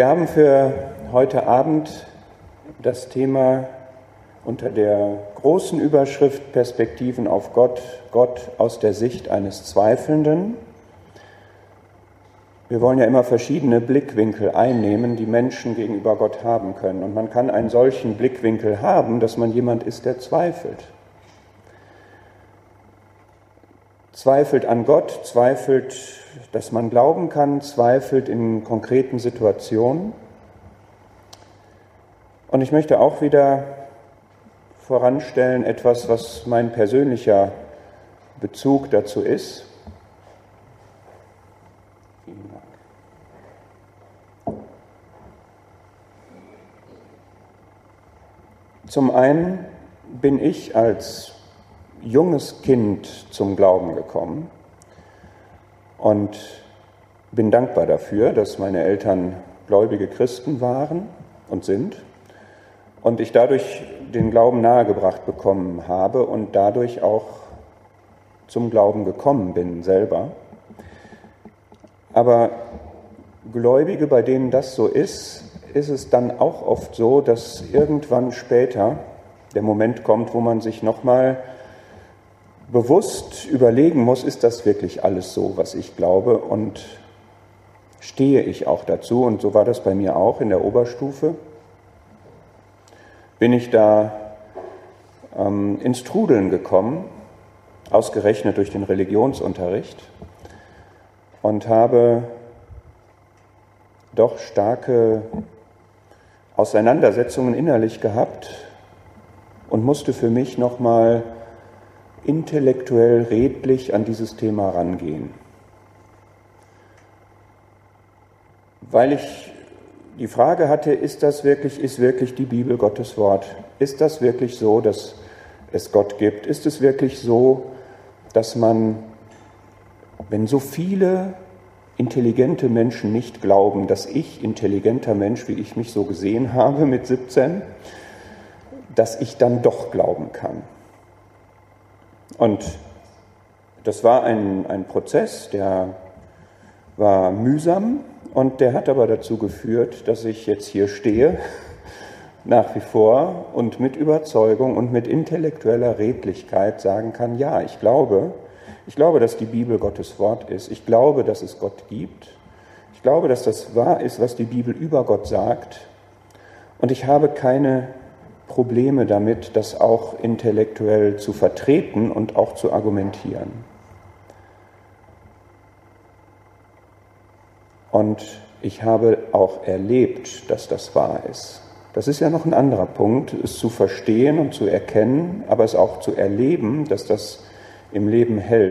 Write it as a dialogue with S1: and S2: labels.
S1: Wir haben für heute Abend das Thema unter der großen Überschrift Perspektiven auf Gott, Gott aus der Sicht eines Zweifelnden. Wir wollen ja immer verschiedene Blickwinkel einnehmen, die Menschen gegenüber Gott haben können. Und man kann einen solchen Blickwinkel haben, dass man jemand ist, der zweifelt. Zweifelt an Gott, zweifelt, dass man glauben kann, zweifelt in konkreten Situationen. Und ich möchte auch wieder voranstellen etwas, was mein persönlicher Bezug dazu ist. Zum einen bin ich als junges Kind zum Glauben gekommen und bin dankbar dafür, dass meine Eltern gläubige Christen waren und sind und ich dadurch den Glauben nahegebracht bekommen habe und dadurch auch zum Glauben gekommen bin selber. Aber Gläubige, bei denen das so ist, ist es dann auch oft so, dass irgendwann später der Moment kommt, wo man sich nochmal bewusst überlegen muss, ist das wirklich alles so, was ich glaube und stehe ich auch dazu? Und so war das bei mir auch in der Oberstufe. Bin ich da ähm, ins Trudeln gekommen, ausgerechnet durch den Religionsunterricht und habe doch starke Auseinandersetzungen innerlich gehabt und musste für mich nochmal intellektuell redlich an dieses Thema rangehen. Weil ich die Frage hatte, ist das wirklich, ist wirklich die Bibel Gottes Wort? Ist das wirklich so, dass es Gott gibt? Ist es wirklich so, dass man, wenn so viele intelligente Menschen nicht glauben, dass ich, intelligenter Mensch, wie ich mich so gesehen habe mit 17, dass ich dann doch glauben kann. Und das war ein, ein Prozess, der war mühsam und der hat aber dazu geführt, dass ich jetzt hier stehe, nach wie vor und mit Überzeugung und mit intellektueller Redlichkeit sagen kann, ja, ich glaube, ich glaube, dass die Bibel Gottes Wort ist. Ich glaube, dass es Gott gibt. Ich glaube, dass das wahr ist, was die Bibel über Gott sagt. Und ich habe keine Probleme damit, das auch intellektuell zu vertreten und auch zu argumentieren. Und ich habe auch erlebt, dass das wahr ist. Das ist ja noch ein anderer Punkt, es zu verstehen und zu erkennen, aber es auch zu erleben, dass das im Leben hält.